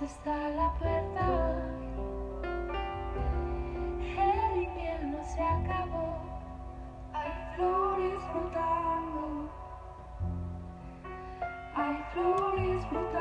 está la puerta. El invierno se acabó. Hay flores brotando. Hay flores brotando.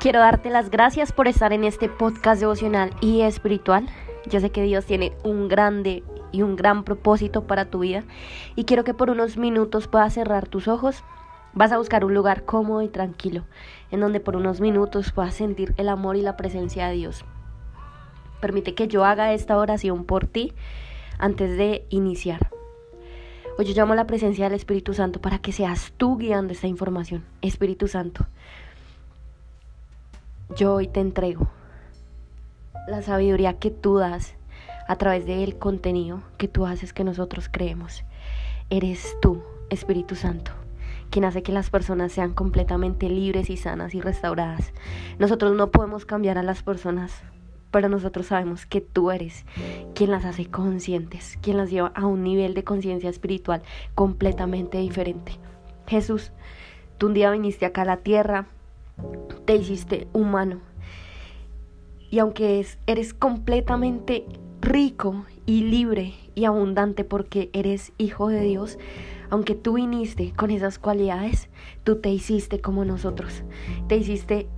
Quiero darte las gracias por estar en este podcast devocional y espiritual. Yo sé que Dios tiene un grande y un gran propósito para tu vida y quiero que por unos minutos puedas cerrar tus ojos. Vas a buscar un lugar cómodo y tranquilo en donde por unos minutos puedas sentir el amor y la presencia de Dios. Permite que yo haga esta oración por ti antes de iniciar. Hoy yo llamo a la presencia del Espíritu Santo para que seas tú guiando esta información. Espíritu Santo, yo hoy te entrego la sabiduría que tú das a través del contenido que tú haces que nosotros creemos. Eres tú, Espíritu Santo, quien hace que las personas sean completamente libres y sanas y restauradas. Nosotros no podemos cambiar a las personas, pero nosotros sabemos que tú eres quien las hace conscientes, quien las lleva a un nivel de conciencia espiritual completamente diferente. Jesús, tú un día viniste acá a la tierra, te hiciste humano. Y aunque eres completamente rico y libre y abundante porque eres hijo de Dios, aunque tú viniste con esas cualidades, tú te hiciste como nosotros. Te hiciste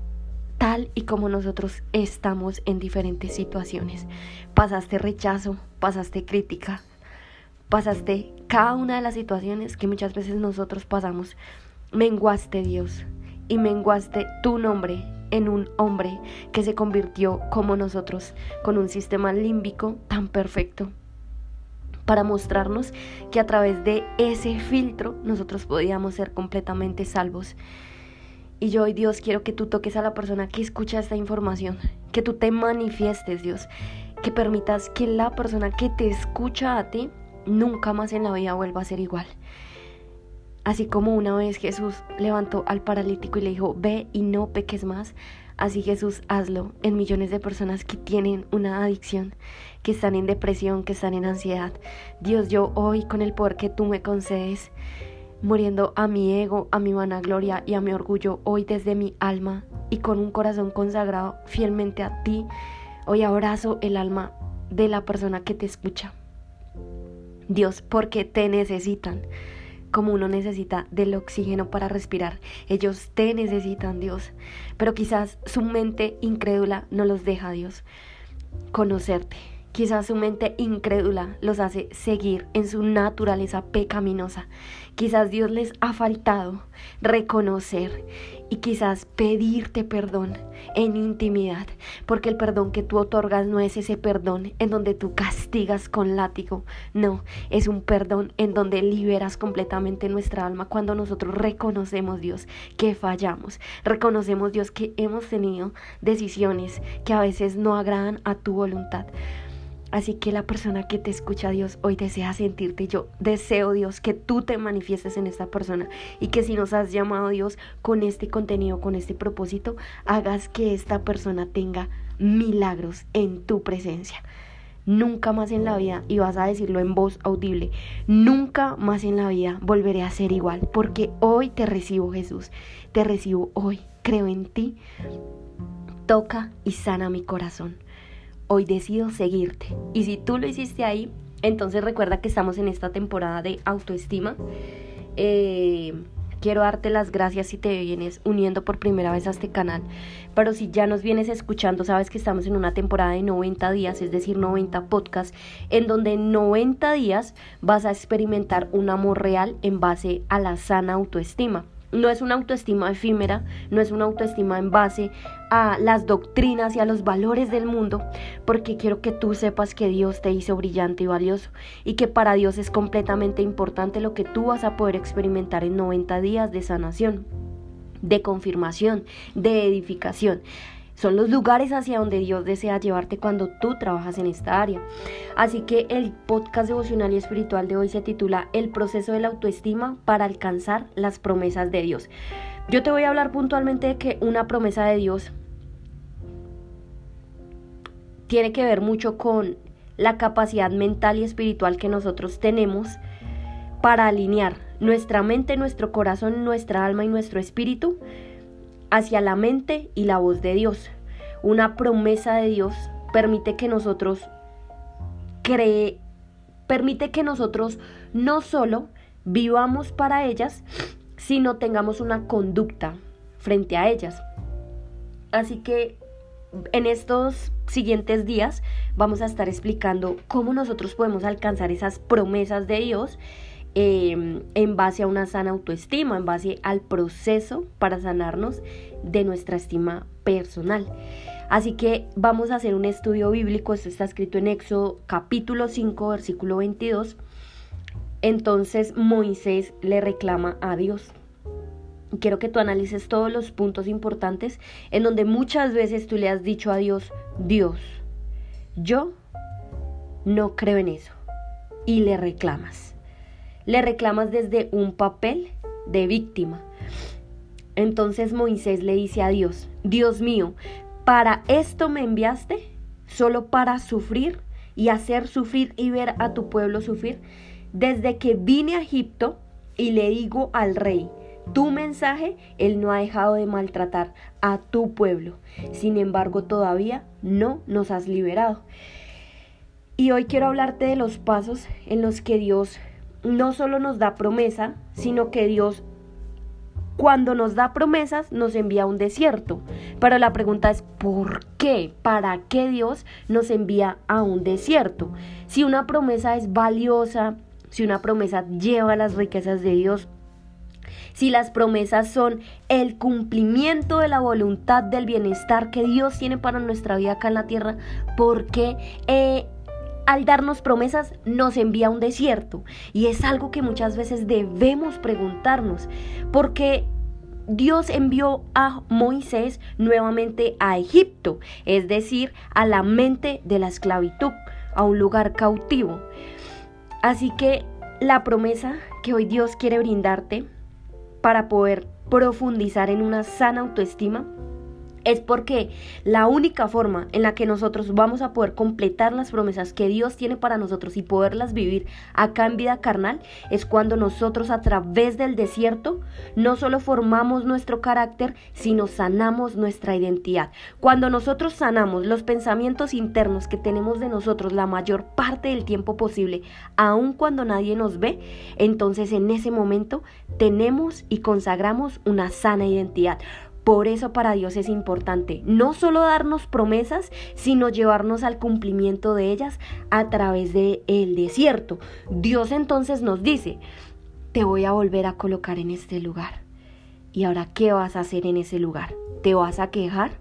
tal y como nosotros estamos en diferentes situaciones. Pasaste rechazo, pasaste crítica, pasaste cada una de las situaciones que muchas veces nosotros pasamos. Menguaste Dios, y menguaste tu nombre en un hombre que se convirtió como nosotros, con un sistema límbico tan perfecto, para mostrarnos que a través de ese filtro nosotros podíamos ser completamente salvos. Y yo hoy Dios quiero que tú toques a la persona que escucha esta información, que tú te manifiestes Dios, que permitas que la persona que te escucha a ti nunca más en la vida vuelva a ser igual. Así como una vez Jesús levantó al paralítico y le dijo, ve y no peques más, así Jesús hazlo en millones de personas que tienen una adicción, que están en depresión, que están en ansiedad. Dios, yo hoy con el poder que tú me concedes, muriendo a mi ego, a mi vanagloria y a mi orgullo, hoy desde mi alma y con un corazón consagrado fielmente a ti, hoy abrazo el alma de la persona que te escucha. Dios, porque te necesitan como uno necesita del oxígeno para respirar. Ellos te necesitan, Dios. Pero quizás su mente incrédula no los deja, Dios, conocerte. Quizás su mente incrédula los hace seguir en su naturaleza pecaminosa. Quizás Dios les ha faltado reconocer y quizás pedirte perdón en intimidad, porque el perdón que tú otorgas no es ese perdón en donde tú castigas con látigo, no, es un perdón en donde liberas completamente nuestra alma cuando nosotros reconocemos Dios que fallamos, reconocemos Dios que hemos tenido decisiones que a veces no agradan a tu voluntad. Así que la persona que te escucha Dios hoy desea sentirte. Yo deseo Dios que tú te manifiestes en esta persona y que si nos has llamado Dios con este contenido, con este propósito, hagas que esta persona tenga milagros en tu presencia. Nunca más en la vida, y vas a decirlo en voz audible, nunca más en la vida volveré a ser igual, porque hoy te recibo Jesús, te recibo hoy, creo en ti, toca y sana mi corazón hoy decido seguirte. Y si tú lo hiciste ahí, Entonces recuerda que estamos en esta temporada de autoestima. Eh, quiero darte las gracias si te vienes uniendo por primera vez a este canal. Pero si ya nos vienes escuchando, sabes que estamos en una temporada de 90 días, es decir, 90 podcasts, en donde en 90 días vas a experimentar un amor real en base a la sana autoestima. No es una autoestima efímera, no es una autoestima en base a las doctrinas y a los valores del mundo, porque quiero que tú sepas que Dios te hizo brillante y valioso y que para Dios es completamente importante lo que tú vas a poder experimentar en 90 días de sanación, de confirmación, de edificación. Son los lugares hacia donde Dios desea llevarte cuando tú trabajas en esta área. Así que el podcast devocional y espiritual de hoy se titula El proceso de la autoestima para alcanzar las promesas de Dios. Yo te voy a hablar puntualmente de que una promesa de Dios tiene que ver mucho con la capacidad mental y espiritual que nosotros tenemos para alinear nuestra mente, nuestro corazón, nuestra alma y nuestro espíritu hacia la mente y la voz de Dios. Una promesa de Dios permite que nosotros cree, permite que nosotros no solo vivamos para ellas, sino tengamos una conducta frente a ellas. Así que en estos siguientes días vamos a estar explicando cómo nosotros podemos alcanzar esas promesas de Dios Em, en base a una sana autoestima, en base al proceso para sanarnos de nuestra estima personal. Así que vamos a hacer un estudio bíblico, esto está escrito en Éxodo capítulo 5, versículo 22. Entonces Moisés le reclama a Dios. Quiero que tú analices todos los puntos importantes en donde muchas veces tú le has dicho a Dios, Dios, yo no creo en eso. Y le reclamas le reclamas desde un papel de víctima. Entonces Moisés le dice a Dios, Dios mío, ¿para esto me enviaste? ¿Solo para sufrir y hacer sufrir y ver a tu pueblo sufrir? Desde que vine a Egipto y le digo al rey, tu mensaje, él no ha dejado de maltratar a tu pueblo. Sin embargo, todavía no nos has liberado. Y hoy quiero hablarte de los pasos en los que Dios no solo nos da promesa, sino que Dios cuando nos da promesas nos envía a un desierto. Pero la pregunta es, ¿por qué? ¿Para qué Dios nos envía a un desierto? Si una promesa es valiosa, si una promesa lleva las riquezas de Dios, si las promesas son el cumplimiento de la voluntad del bienestar que Dios tiene para nuestra vida acá en la tierra, ¿por qué eh, al darnos promesas nos envía a un desierto. Y es algo que muchas veces debemos preguntarnos, porque Dios envió a Moisés nuevamente a Egipto, es decir, a la mente de la esclavitud, a un lugar cautivo. Así que la promesa que hoy Dios quiere brindarte para poder profundizar en una sana autoestima es porque la única forma en la que nosotros vamos a poder completar las promesas que Dios tiene para nosotros y poderlas vivir acá en vida carnal es cuando nosotros a través del desierto no solo formamos nuestro carácter, sino sanamos nuestra identidad. Cuando nosotros sanamos los pensamientos internos que tenemos de nosotros la mayor parte del tiempo posible, aun cuando nadie nos ve, entonces en ese momento tenemos y consagramos una sana identidad. Por eso para Dios es importante no solo darnos promesas, sino llevarnos al cumplimiento de ellas a través del el desierto. Dios entonces nos dice, te voy a volver a colocar en este lugar. ¿Y ahora qué vas a hacer en ese lugar? ¿Te vas a quejar?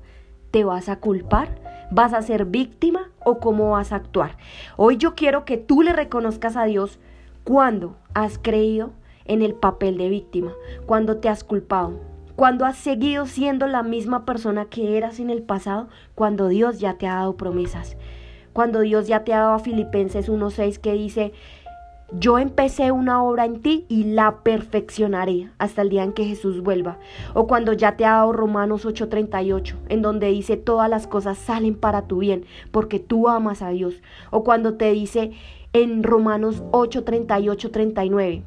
¿Te vas a culpar? ¿Vas a ser víctima o cómo vas a actuar? Hoy yo quiero que tú le reconozcas a Dios cuando has creído en el papel de víctima, cuando te has culpado, cuando has seguido siendo la misma persona que eras en el pasado, cuando Dios ya te ha dado promesas, cuando Dios ya te ha dado a Filipenses 1.6 que dice, yo empecé una obra en ti y la perfeccionaré hasta el día en que Jesús vuelva. O cuando ya te ha dado Romanos 8:38, en donde dice todas las cosas salen para tu bien, porque tú amas a Dios. O cuando te dice en Romanos 8:38, 39,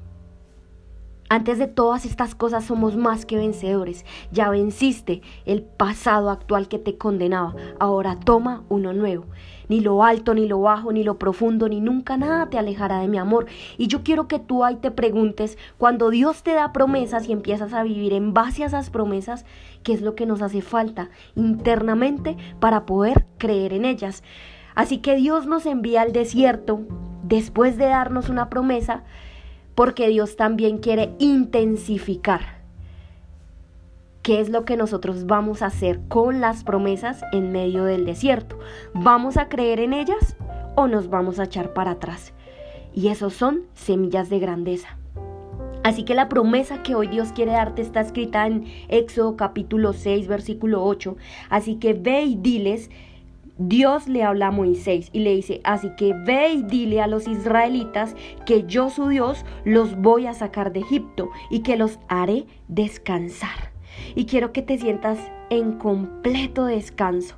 antes de todas estas cosas somos más que vencedores. Ya venciste el pasado actual que te condenaba. Ahora toma uno nuevo. ni lo alto, ni lo bajo, ni lo profundo, ni nunca nada te alejará de mi amor. Y yo quiero que tú ahí te preguntes, cuando Dios te da promesas y empiezas a vivir en base a esas promesas, ¿qué es lo que nos hace falta internamente para poder creer en ellas? Así que Dios nos envía al desierto después de darnos una promesa, porque Dios también quiere intensificar qué es lo que nosotros vamos a hacer con las promesas en medio del desierto. ¿Vamos a creer en ellas o nos vamos a echar para atrás? Y esos son semillas de grandeza. Así que la promesa que hoy Dios quiere darte está escrita en Éxodo capítulo 6, versículo 8. Así que ve y diles, Dios le habla a Moisés y le dice, así que ve y dile a los israelitas que yo su Dios los voy a sacar de Egipto y que los haré descansar y quiero que te sientas en completo descanso.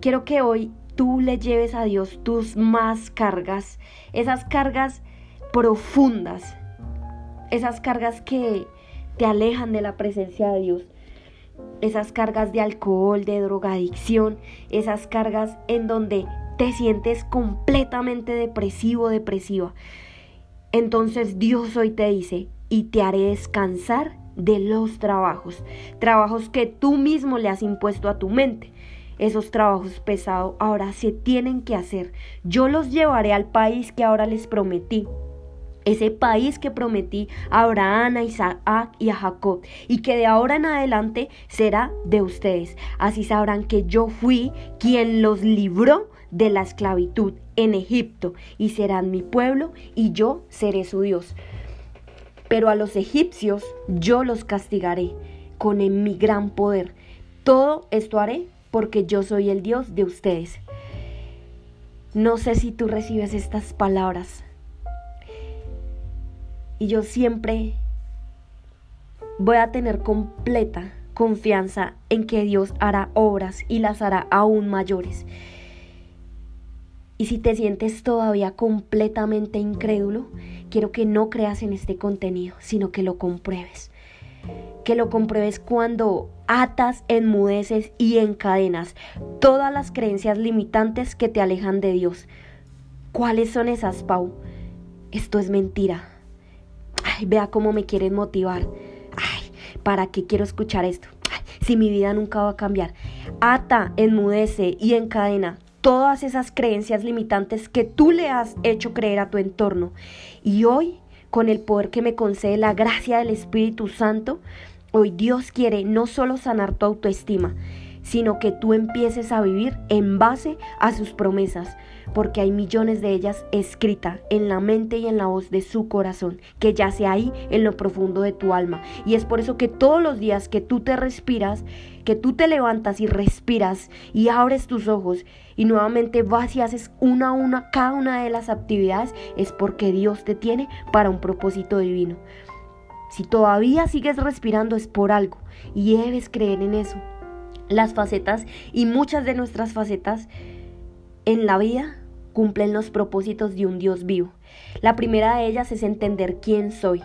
Quiero que hoy tú le lleves a Dios tus más cargas, esas cargas profundas, esas cargas que te alejan de la presencia de Dios, esas cargas de alcohol, de drogadicción, esas cargas en donde te sientes completamente depresivo, depresiva. Entonces Dios hoy te dice, y te haré descansar de los trabajos, trabajos que tú mismo le has impuesto a tu mente. Esos trabajos pesados ahora se tienen que hacer. Yo los llevaré al país que ahora les prometí. Ese país que prometí a Abraham, a Isaac y a Jacob, y que de ahora en adelante será de ustedes. Así sabrán que yo fui quien los libró de la esclavitud en Egipto, y serán mi pueblo, y yo seré su Dios. Pero a los egipcios yo los castigaré con mi gran poder. Todo esto haré porque yo soy el Dios de ustedes. No sé si tú recibes estas palabras. Y yo siempre voy a tener completa confianza en que Dios hará obras y las hará aún mayores. Y si te sientes todavía completamente incrédulo, quiero que no creas en este contenido, sino que lo compruebes. Que lo compruebes cuando atas, enmudeces y encadenas todas las creencias limitantes que te alejan de Dios. ¿Cuáles son esas, Pau? Esto es mentira. Vea cómo me quieren motivar. Ay, ¿para qué quiero escuchar esto? si mi vida nunca va a cambiar. Ata, enmudece y encadena todas esas creencias limitantes que tú le has hecho creer a tu entorno. Y hoy, con el poder que me concede la gracia del Espíritu Santo, hoy Dios quiere no solo sanar tu autoestima, sino que tú empieces a vivir en base a sus promesas, porque hay millones de ellas escritas en la mente y en la voz de su corazón, que yace ahí en lo profundo de tu alma. Y es por eso que todos los días que tú te respiras, que tú te levantas y respiras y abres tus ojos y nuevamente vas y haces una a una cada una de las actividades, es porque Dios te tiene para un propósito divino. Si todavía sigues respirando es por algo y debes creer en eso. Las facetas y muchas de nuestras facetas en la vida cumplen los propósitos de un Dios vivo. La primera de ellas es entender quién soy.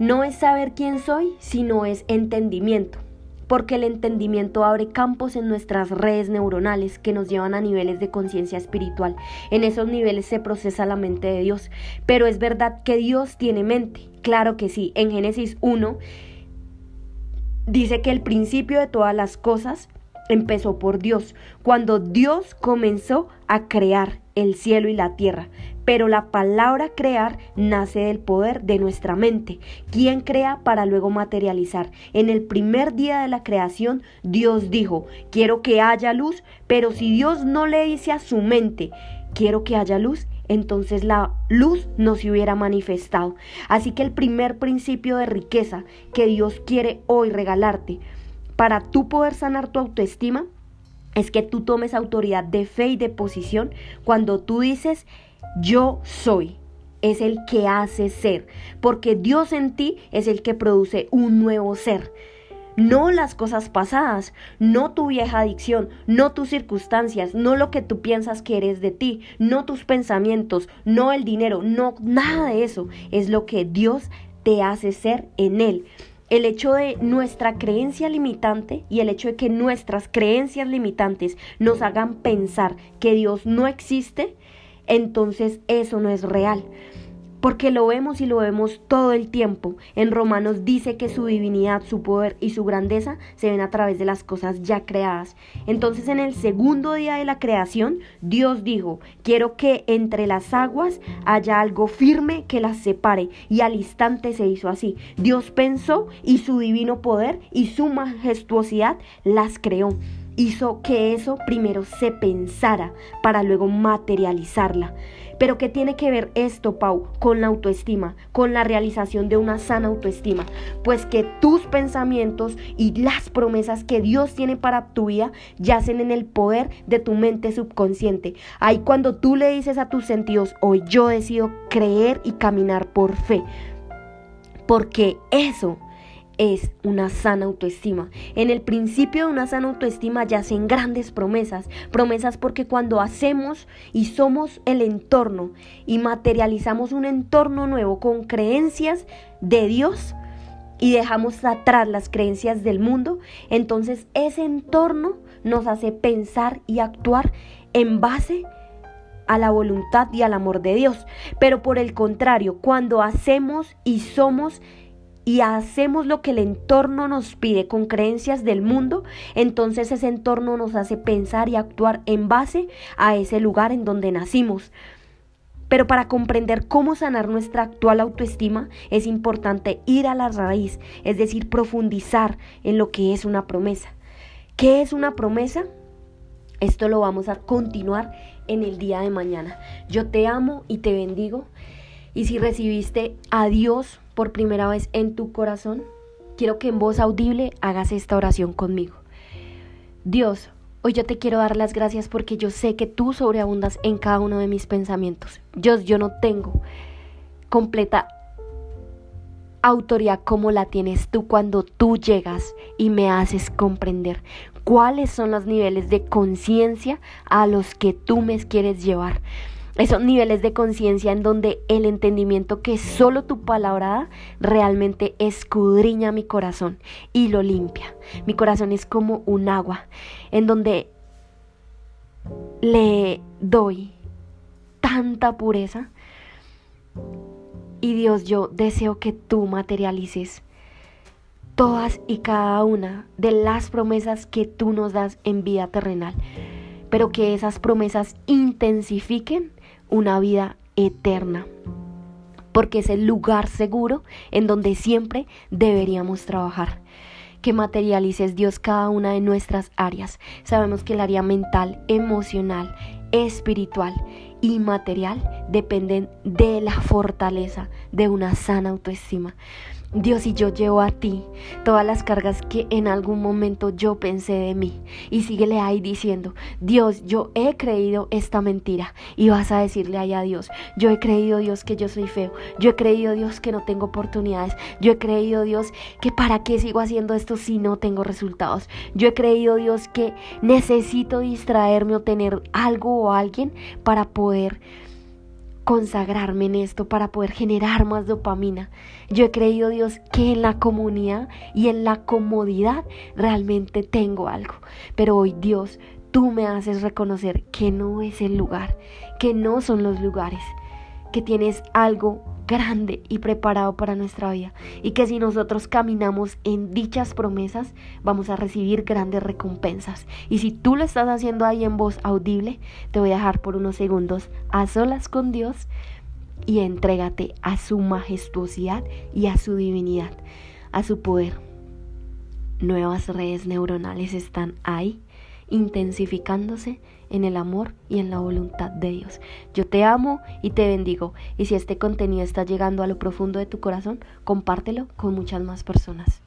No es saber quién soy, sino es entendimiento, porque el entendimiento abre campos en nuestras redes neuronales que nos llevan a niveles de conciencia espiritual. En esos niveles se procesa la mente de Dios. Pero es verdad que Dios tiene mente. Claro que sí. En Génesis 1 dice que el principio de todas las cosas empezó por Dios, cuando Dios comenzó a crear el cielo y la tierra. Pero la palabra crear nace del poder de nuestra mente. ¿Quién crea para luego materializar? En el primer día de la creación, Dios dijo, quiero que haya luz, pero si Dios no le dice a su mente, quiero que haya luz, entonces la luz no se hubiera manifestado. Así que el primer principio de riqueza que Dios quiere hoy regalarte para tú poder sanar tu autoestima es que tú tomes autoridad de fe y de posición cuando tú dices yo soy. Es el que hace ser, porque Dios en ti es el que produce un nuevo ser. No las cosas pasadas, no tu vieja adicción, no tus circunstancias, no lo que tú piensas que eres de ti, no tus pensamientos, no el dinero, no nada de eso. Es lo que Dios te hace ser en Él. el hecho de nuestra creencia limitante y el hecho de que nuestras creencias limitantes nos hagan pensar que Dios no existe, entonces eso no es real porque lo vemos y lo vemos todo el tiempo. En Romanos dice que su divinidad, su poder y su grandeza se ven a través de las cosas ya creadas. Entonces en el segundo día de la creación, Dios dijo, quiero que entre las aguas haya algo firme que las separe. Y al instante se hizo así. Dios pensó y su divino poder y su majestuosidad las creó hizo que eso primero se pensara para luego materializarla. Pero ¿qué tiene que ver esto, Pau, con la autoestima, con la realización de una sana autoestima? Pues que tus pensamientos y las promesas que Dios tiene para tu vida yacen en el poder de tu mente subconsciente. Ahí cuando tú le dices a tus sentidos, hoy yo decido creer y caminar por fe. Porque eso es una sana autoestima. En el principio de una sana autoestima yacen grandes promesas, promesas porque cuando hacemos y somos el entorno y materializamos un entorno nuevo con creencias de Dios y dejamos atrás las creencias del mundo, entonces ese entorno nos hace pensar y actuar en base a la voluntad y al amor de Dios. Pero por el contrario, cuando hacemos y somos y hacemos lo que el entorno nos pide con creencias del mundo, entonces ese entorno nos hace pensar y actuar en base a ese lugar en donde nacimos. Pero para comprender cómo sanar nuestra actual autoestima es importante ir a la raíz, es decir, profundizar en lo que es una promesa. ¿Qué es una promesa? Esto lo vamos a continuar en el día de mañana. Yo te amo y te bendigo. Y si recibiste a Dios por primera vez en tu corazón, quiero que en voz audible hagas esta oración conmigo. Dios, hoy yo te quiero dar las gracias porque yo sé que tú sobreabundas en cada uno de mis pensamientos. Dios, yo no tengo completa autoridad como la tienes tú cuando tú llegas y me haces comprender cuáles son los niveles de conciencia a los que tú me quieres llevar esos niveles de conciencia en donde el entendimiento que solo tu palabra da realmente escudriña mi corazón y lo limpia. Mi corazón es como un agua en donde le doy tanta pureza. Y Dios, yo deseo que tú materialices todas y cada una de las promesas que tú nos das en vida terrenal, pero que esas promesas intensifiquen una vida eterna, porque es el lugar seguro en donde siempre deberíamos trabajar. Que materialices Dios cada una de nuestras áreas. Sabemos que el área mental, emocional, espiritual y material dependen de la fortaleza de una sana autoestima. Dios, y yo llevo a ti todas las cargas que en algún momento yo pensé de mí. Y síguele ahí diciendo, Dios, yo he creído esta mentira. Y vas a decirle ahí a Dios, yo he creído Dios que yo soy feo. Yo he creído Dios que no tengo oportunidades. Yo he creído Dios que para qué sigo haciendo esto si no tengo resultados. Yo he creído Dios que necesito distraerme o tener algo o alguien para poder consagrarme en esto para poder generar más dopamina. Yo he creído, Dios, que en la comunidad y en la comodidad realmente tengo algo. Pero hoy, Dios, tú me haces reconocer que no es el lugar, que no son los lugares, que tienes algo grande y preparado para nuestra vida. Y que si nosotros caminamos en dichas promesas vamos a recibir grandes recompensas. Y si tú lo estás haciendo ahí en voz audible te voy a dejar por unos segundos a solas con Dios y entrégate a su majestuosidad y a su divinidad a su poder. Nuevas redes neuronales están ahí intensificándose en el amor y en la voluntad de Dios. Yo te amo y te bendigo. Y si este contenido está llegando a lo profundo de tu corazón, compártelo con muchas más personas.